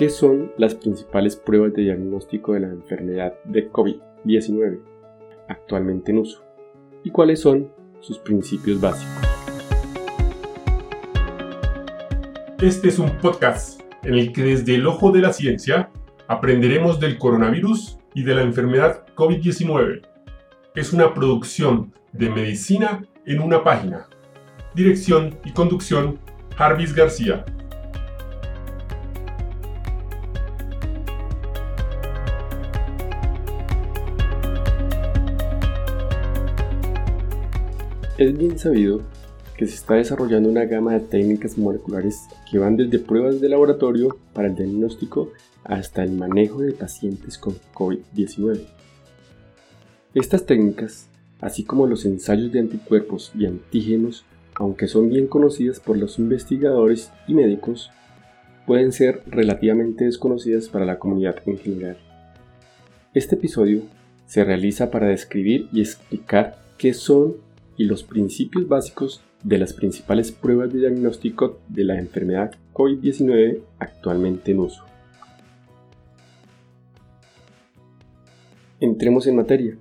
¿Qué son las principales pruebas de diagnóstico de la enfermedad de COVID-19 actualmente en uso? ¿Y cuáles son sus principios básicos? Este es un podcast en el que desde el ojo de la ciencia aprenderemos del coronavirus y de la enfermedad COVID-19. Es una producción de medicina en una página. Dirección y conducción, Jarvis García. Es bien sabido que se está desarrollando una gama de técnicas moleculares que van desde pruebas de laboratorio para el diagnóstico hasta el manejo de pacientes con COVID-19. Estas técnicas, así como los ensayos de anticuerpos y antígenos, aunque son bien conocidas por los investigadores y médicos, pueden ser relativamente desconocidas para la comunidad en general. Este episodio se realiza para describir y explicar qué son y los principios básicos de las principales pruebas de diagnóstico de la enfermedad COVID-19 actualmente en uso. Entremos en materia.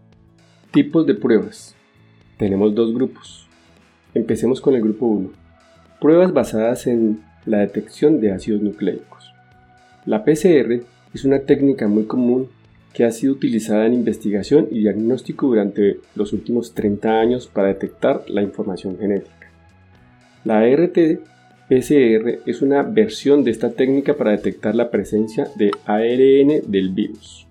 Tipos de pruebas. Tenemos dos grupos. Empecemos con el grupo 1. Pruebas basadas en la detección de ácidos nucleicos. La PCR es una técnica muy común que ha sido utilizada en investigación y diagnóstico durante los últimos 30 años para detectar la información genética. La RT-PCR es una versión de esta técnica para detectar la presencia de ARN del virus.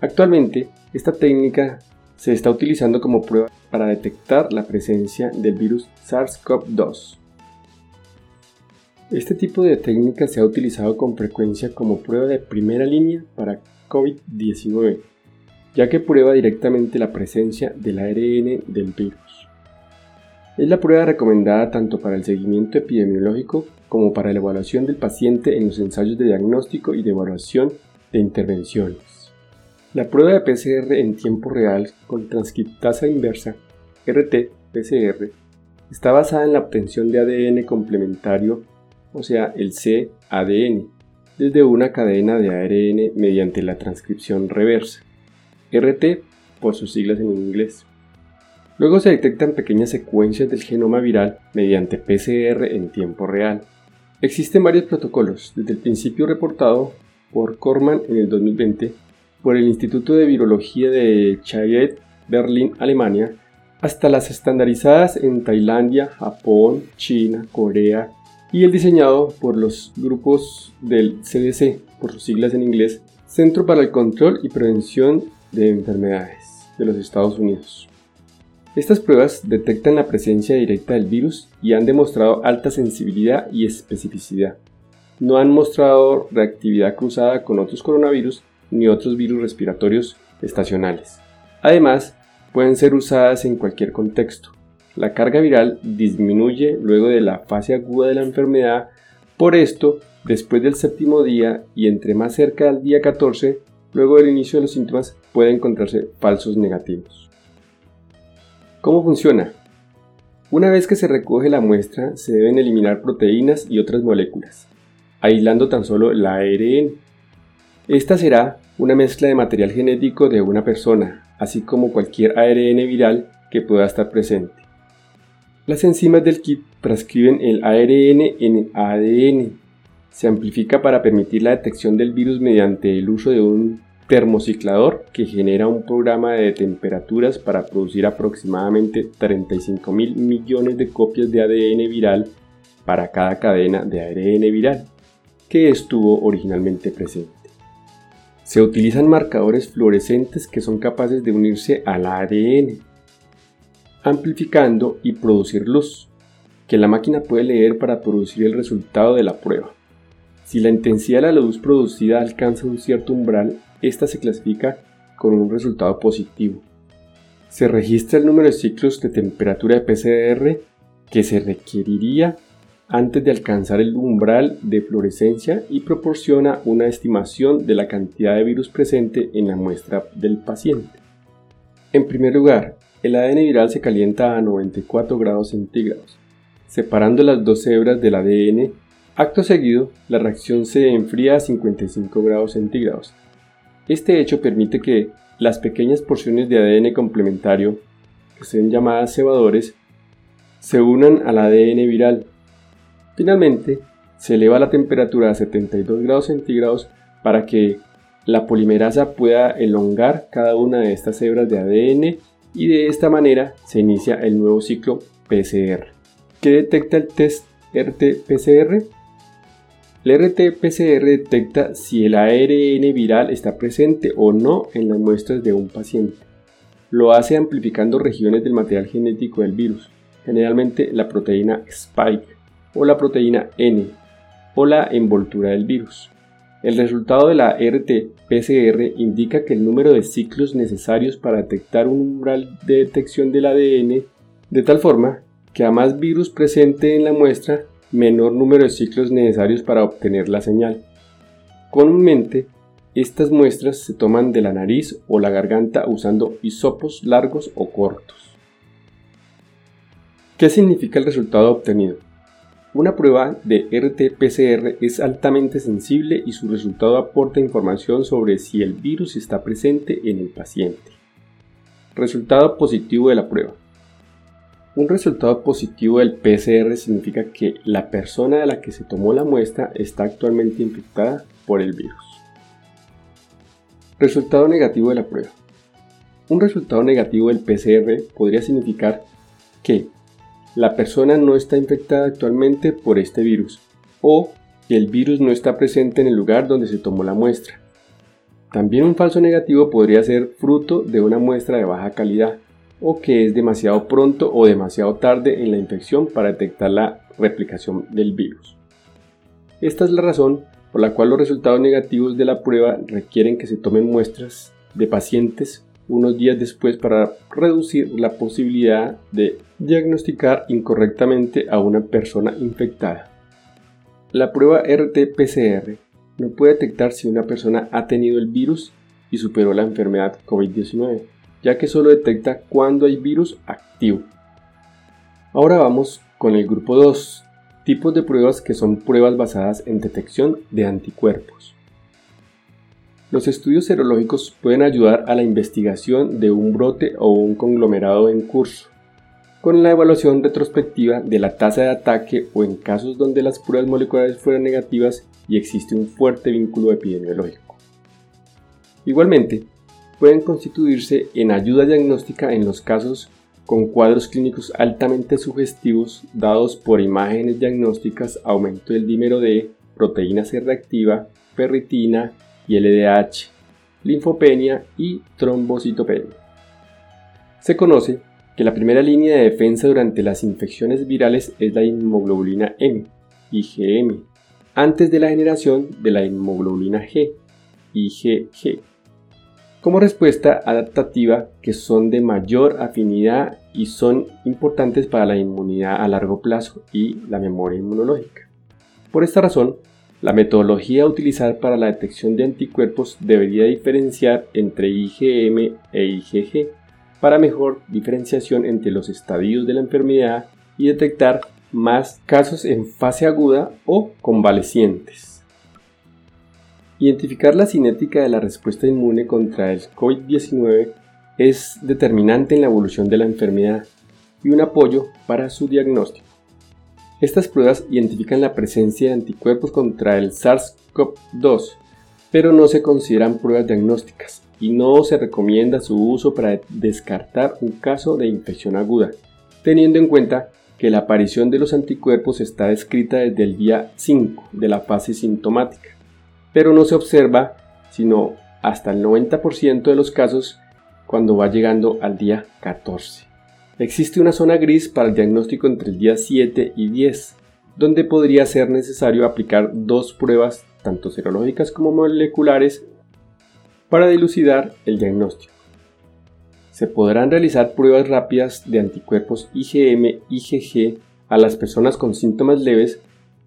Actualmente, esta técnica se está utilizando como prueba para detectar la presencia del virus SARS-CoV-2. Este tipo de técnica se ha utilizado con frecuencia como prueba de primera línea para COVID-19, ya que prueba directamente la presencia del ARN del virus. Es la prueba recomendada tanto para el seguimiento epidemiológico como para la evaluación del paciente en los ensayos de diagnóstico y de evaluación de intervenciones. La prueba de PCR en tiempo real con transcriptasa inversa, RT-PCR, está basada en la obtención de ADN complementario, o sea, el cADN, desde una cadena de ARN mediante la transcripción reversa, RT por sus siglas en inglés. Luego se detectan pequeñas secuencias del genoma viral mediante PCR en tiempo real. Existen varios protocolos, desde el principio reportado por Corman en el 2020 por el Instituto de Virología de Chayet, Berlín, Alemania, hasta las estandarizadas en Tailandia, Japón, China, Corea, y el diseñado por los grupos del CDC, por sus siglas en inglés, Centro para el Control y Prevención de Enfermedades de los Estados Unidos. Estas pruebas detectan la presencia directa del virus y han demostrado alta sensibilidad y especificidad. No han mostrado reactividad cruzada con otros coronavirus ni otros virus respiratorios estacionales. Además, pueden ser usadas en cualquier contexto, la carga viral disminuye luego de la fase aguda de la enfermedad, por esto, después del séptimo día y entre más cerca del día 14, luego del inicio de los síntomas, puede encontrarse falsos negativos. ¿Cómo funciona? Una vez que se recoge la muestra, se deben eliminar proteínas y otras moléculas, aislando tan solo el ARN. Esta será una mezcla de material genético de una persona, así como cualquier ARN viral que pueda estar presente. Las enzimas del kit transcriben el ARN en ADN. Se amplifica para permitir la detección del virus mediante el uso de un termociclador que genera un programa de temperaturas para producir aproximadamente 35 mil millones de copias de ADN viral para cada cadena de ARN viral que estuvo originalmente presente. Se utilizan marcadores fluorescentes que son capaces de unirse al ADN amplificando y producir luz, que la máquina puede leer para producir el resultado de la prueba. Si la intensidad de la luz producida alcanza un cierto umbral, esta se clasifica con un resultado positivo. Se registra el número de ciclos de temperatura de PCR que se requeriría antes de alcanzar el umbral de fluorescencia y proporciona una estimación de la cantidad de virus presente en la muestra del paciente. En primer lugar, el ADN viral se calienta a 94 grados centígrados, separando las dos hebras del ADN Acto seguido, la reacción se enfría a 55 grados centígrados. Este hecho permite que las pequeñas porciones de ADN complementario, que son llamadas cebadores, se unan al ADN viral. Finalmente, se eleva la temperatura a 72 grados centígrados para que la polimerasa pueda elongar cada una de estas hebras de ADN y de esta manera se inicia el nuevo ciclo PCR. ¿Qué detecta el test RT-PCR? El RT-PCR detecta si el ARN viral está presente o no en las muestras de un paciente. Lo hace amplificando regiones del material genético del virus, generalmente la proteína Spike o la proteína N o la envoltura del virus. El resultado de la RT-PCR indica que el número de ciclos necesarios para detectar un umbral de detección del ADN, de tal forma que a más virus presente en la muestra, menor número de ciclos necesarios para obtener la señal. Comúnmente, estas muestras se toman de la nariz o la garganta usando hisopos largos o cortos. ¿Qué significa el resultado obtenido? Una prueba de RT-PCR es altamente sensible y su resultado aporta información sobre si el virus está presente en el paciente. Resultado positivo de la prueba. Un resultado positivo del PCR significa que la persona de la que se tomó la muestra está actualmente infectada por el virus. Resultado negativo de la prueba. Un resultado negativo del PCR podría significar que la persona no está infectada actualmente por este virus o el virus no está presente en el lugar donde se tomó la muestra. También un falso negativo podría ser fruto de una muestra de baja calidad o que es demasiado pronto o demasiado tarde en la infección para detectar la replicación del virus. Esta es la razón por la cual los resultados negativos de la prueba requieren que se tomen muestras de pacientes unos días después para reducir la posibilidad de diagnosticar incorrectamente a una persona infectada. La prueba RT-PCR no puede detectar si una persona ha tenido el virus y superó la enfermedad COVID-19, ya que solo detecta cuando hay virus activo. Ahora vamos con el grupo 2, tipos de pruebas que son pruebas basadas en detección de anticuerpos. Los estudios serológicos pueden ayudar a la investigación de un brote o un conglomerado en curso, con la evaluación retrospectiva de la tasa de ataque o en casos donde las pruebas moleculares fueran negativas y existe un fuerte vínculo epidemiológico. Igualmente, pueden constituirse en ayuda diagnóstica en los casos con cuadros clínicos altamente sugestivos dados por imágenes diagnósticas aumento del dímero D, proteína C reactiva, ferritina, y LDH, linfopenia y trombocitopenia. Se conoce que la primera línea de defensa durante las infecciones virales es la inmunoglobulina M, IgM, antes de la generación de la inmunoglobulina G, IgG, como respuesta adaptativa que son de mayor afinidad y son importantes para la inmunidad a largo plazo y la memoria inmunológica. Por esta razón, la metodología a utilizar para la detección de anticuerpos debería diferenciar entre IgM e IgG para mejor diferenciación entre los estadios de la enfermedad y detectar más casos en fase aguda o convalecientes. Identificar la cinética de la respuesta inmune contra el COVID-19 es determinante en la evolución de la enfermedad y un apoyo para su diagnóstico. Estas pruebas identifican la presencia de anticuerpos contra el SARS-CoV-2, pero no se consideran pruebas diagnósticas y no se recomienda su uso para descartar un caso de infección aguda, teniendo en cuenta que la aparición de los anticuerpos está descrita desde el día 5 de la fase sintomática, pero no se observa sino hasta el 90% de los casos cuando va llegando al día 14. Existe una zona gris para el diagnóstico entre el día 7 y 10, donde podría ser necesario aplicar dos pruebas, tanto serológicas como moleculares, para dilucidar el diagnóstico. Se podrán realizar pruebas rápidas de anticuerpos IgM, IgG a las personas con síntomas leves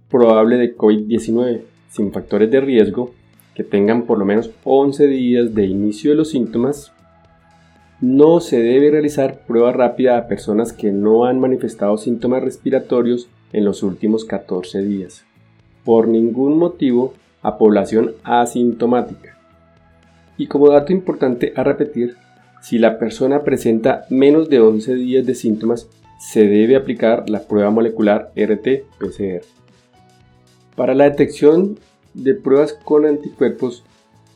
probable de COVID-19, sin factores de riesgo, que tengan por lo menos 11 días de inicio de los síntomas no se debe realizar prueba rápida a personas que no han manifestado síntomas respiratorios en los últimos 14 días. por ningún motivo a población asintomática. Y como dato importante a repetir, si la persona presenta menos de 11 días de síntomas, se debe aplicar la prueba molecular RT-PCR. Para la detección de pruebas con anticuerpos,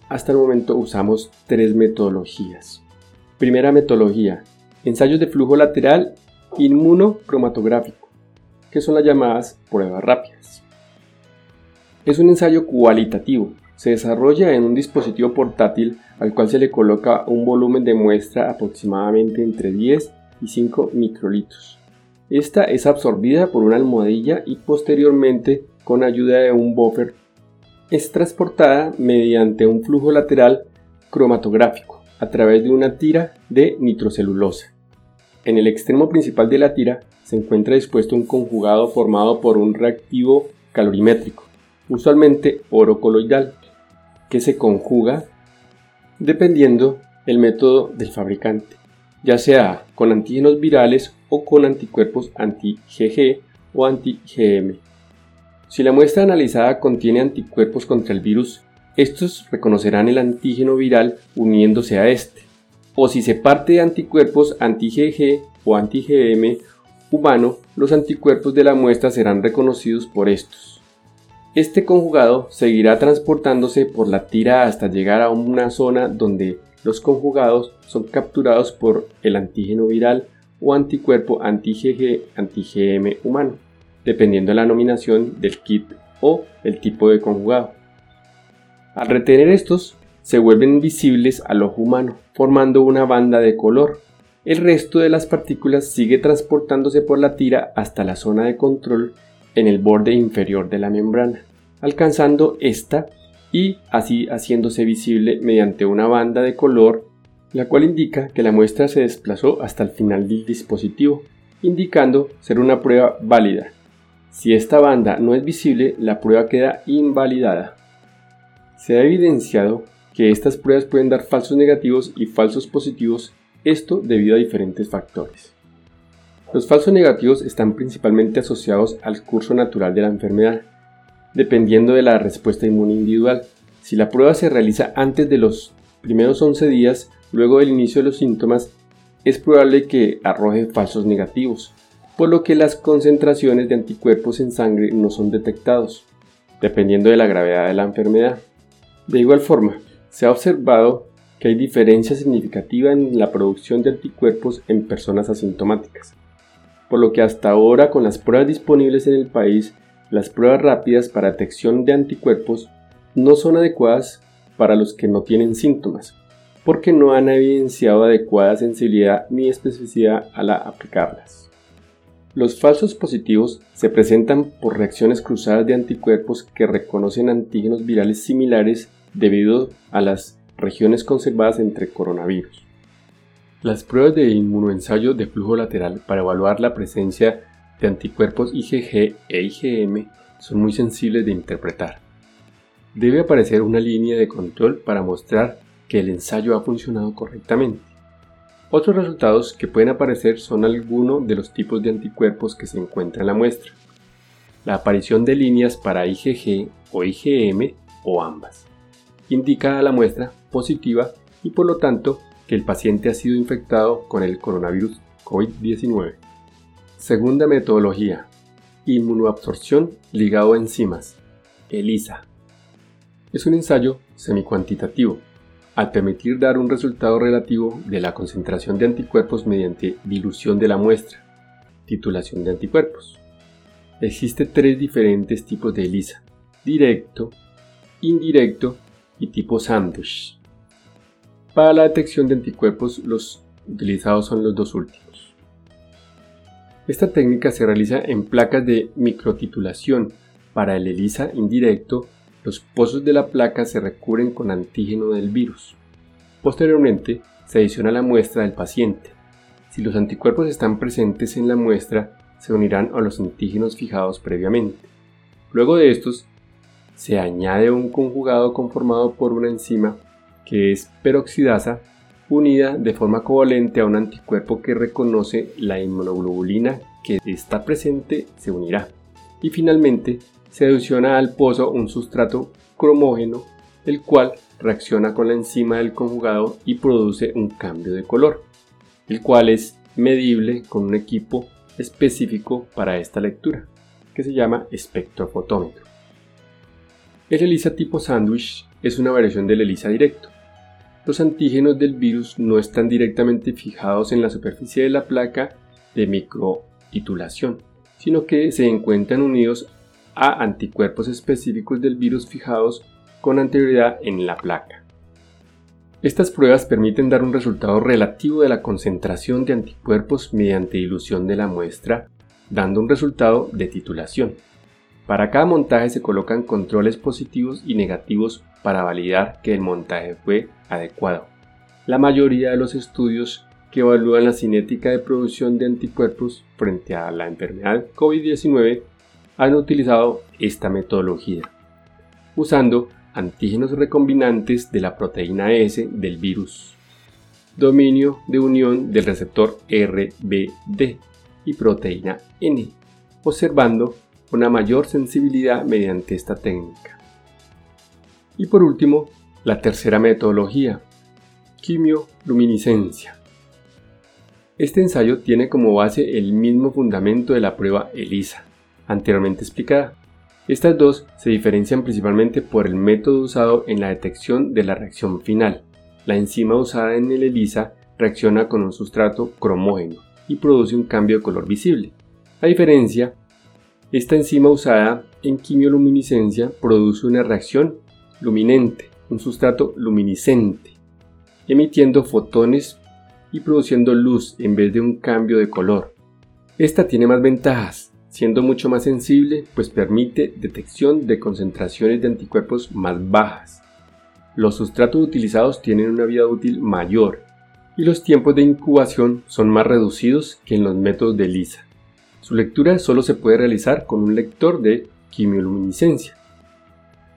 hasta el momento usamos tres metodologías. Primera metodología, ensayos de flujo lateral inmunocromatográfico, que son las llamadas pruebas rápidas. Es un ensayo cualitativo, se desarrolla en un dispositivo portátil al cual se le coloca un volumen de muestra aproximadamente entre 10 y 5 microlitros. Esta es absorbida por una almohadilla y posteriormente con ayuda de un buffer es transportada mediante un flujo lateral cromatográfico a través de una tira de nitrocelulosa. En el extremo principal de la tira se encuentra dispuesto un conjugado formado por un reactivo calorimétrico, usualmente oro coloidal, que se conjuga dependiendo el método del fabricante, ya sea con antígenos virales o con anticuerpos anti-GG o anti-GM. Si la muestra analizada contiene anticuerpos contra el virus, estos reconocerán el antígeno viral uniéndose a este. O si se parte de anticuerpos anti-GG o anti-GM humano, los anticuerpos de la muestra serán reconocidos por estos. Este conjugado seguirá transportándose por la tira hasta llegar a una zona donde los conjugados son capturados por el antígeno viral o anticuerpo anti-GG anti-GM humano, dependiendo de la nominación del kit o el tipo de conjugado. Al retener estos, se vuelven visibles al ojo humano, formando una banda de color. El resto de las partículas sigue transportándose por la tira hasta la zona de control en el borde inferior de la membrana, alcanzando esta y así haciéndose visible mediante una banda de color, la cual indica que la muestra se desplazó hasta el final del dispositivo, indicando ser una prueba válida. Si esta banda no es visible, la prueba queda invalidada. Se ha evidenciado que estas pruebas pueden dar falsos negativos y falsos positivos, esto debido a diferentes factores. Los falsos negativos están principalmente asociados al curso natural de la enfermedad, dependiendo de la respuesta inmune individual. Si la prueba se realiza antes de los primeros 11 días, luego del inicio de los síntomas, es probable que arroje falsos negativos, por lo que las concentraciones de anticuerpos en sangre no son detectados, dependiendo de la gravedad de la enfermedad. De igual forma, se ha observado que hay diferencia significativa en la producción de anticuerpos en personas asintomáticas por lo que hasta ahora con las pruebas disponibles en el país, las pruebas rápidas para detección de anticuerpos no son adecuadas para los que no tienen síntomas, porque no han evidenciado adecuada sensibilidad ni especificidad al aplicarlas. Los falsos positivos se presentan por reacciones cruzadas de anticuerpos que reconocen antígenos virales similares debido a las regiones conservadas entre coronavirus. Las pruebas de inmunoensayo de flujo lateral para evaluar la presencia de anticuerpos IgG e IgM son muy sensibles de interpretar. Debe aparecer una línea de control para mostrar que el ensayo ha funcionado correctamente. Otros resultados que pueden aparecer son algunos de los tipos de anticuerpos que se encuentran en la muestra, la aparición de líneas para IgG o IgM o ambas. Indica a la muestra positiva y por lo tanto que el paciente ha sido infectado con el coronavirus COVID-19. Segunda metodología. Inmunoabsorción ligado a enzimas. ELISA. Es un ensayo semicuantitativo, al permitir dar un resultado relativo de la concentración de anticuerpos mediante dilución de la muestra, titulación de anticuerpos. Existen tres diferentes tipos de ELISA, directo, indirecto y tipo sandwich. Para la detección de anticuerpos los utilizados son los dos últimos. Esta técnica se realiza en placas de microtitulación. Para el ELISA indirecto, los pozos de la placa se recubren con antígeno del virus. Posteriormente, se adiciona la muestra del paciente. Si los anticuerpos están presentes en la muestra, se unirán a los antígenos fijados previamente. Luego de estos, se añade un conjugado conformado por una enzima que es peroxidasa, unida de forma covalente a un anticuerpo que reconoce la inmunoglobulina que está presente se unirá. Y finalmente se adiciona al pozo un sustrato cromógeno, el cual reacciona con la enzima del conjugado y produce un cambio de color, el cual es medible con un equipo específico para esta lectura, que se llama espectrofotómetro. El ELISA tipo sándwich es una variación del ELISA directo. Los antígenos del virus no están directamente fijados en la superficie de la placa de microtitulación, sino que se encuentran unidos a anticuerpos específicos del virus fijados con anterioridad en la placa. Estas pruebas permiten dar un resultado relativo de la concentración de anticuerpos mediante dilución de la muestra, dando un resultado de titulación. Para cada montaje se colocan controles positivos y negativos para validar que el montaje fue adecuado. La mayoría de los estudios que evalúan la cinética de producción de anticuerpos frente a la enfermedad COVID-19 han utilizado esta metodología, usando antígenos recombinantes de la proteína S del virus, dominio de unión del receptor RBD y proteína N, observando una mayor sensibilidad mediante esta técnica. Y por último, la tercera metodología, quimioluminiscencia. Este ensayo tiene como base el mismo fundamento de la prueba ELISA, anteriormente explicada. Estas dos se diferencian principalmente por el método usado en la detección de la reacción final. La enzima usada en el ELISA reacciona con un sustrato cromógeno y produce un cambio de color visible. A diferencia esta enzima usada en quimioluminiscencia produce una reacción luminente, un sustrato luminiscente, emitiendo fotones y produciendo luz en vez de un cambio de color. Esta tiene más ventajas, siendo mucho más sensible, pues permite detección de concentraciones de anticuerpos más bajas. Los sustratos utilizados tienen una vida útil mayor y los tiempos de incubación son más reducidos que en los métodos de ELISA. Su lectura solo se puede realizar con un lector de quimioluminiscencia.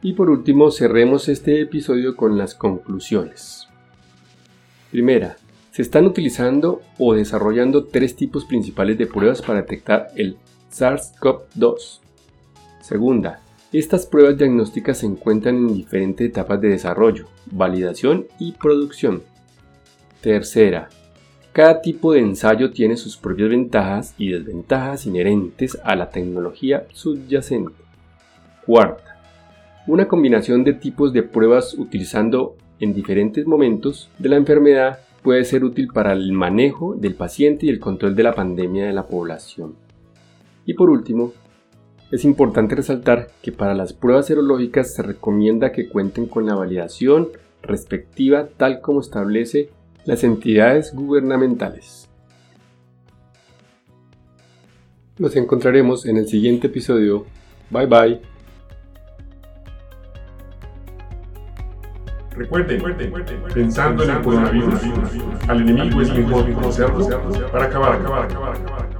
Y por último, cerremos este episodio con las conclusiones. Primera, se están utilizando o desarrollando tres tipos principales de pruebas para detectar el SARS-CoV-2. Segunda, estas pruebas diagnósticas se encuentran en diferentes etapas de desarrollo, validación y producción. Tercera, cada tipo de ensayo tiene sus propias ventajas y desventajas inherentes a la tecnología subyacente. Cuarta, una combinación de tipos de pruebas utilizando en diferentes momentos de la enfermedad puede ser útil para el manejo del paciente y el control de la pandemia de la población. Y por último, es importante resaltar que para las pruebas serológicas se recomienda que cuenten con la validación respectiva tal como establece las entidades gubernamentales. Nos encontraremos en el siguiente episodio. Bye bye. Recuerden, pensando en el coronavirus, al enemigo es mejor conocerlo para acabar, acabar, acabar, acabar.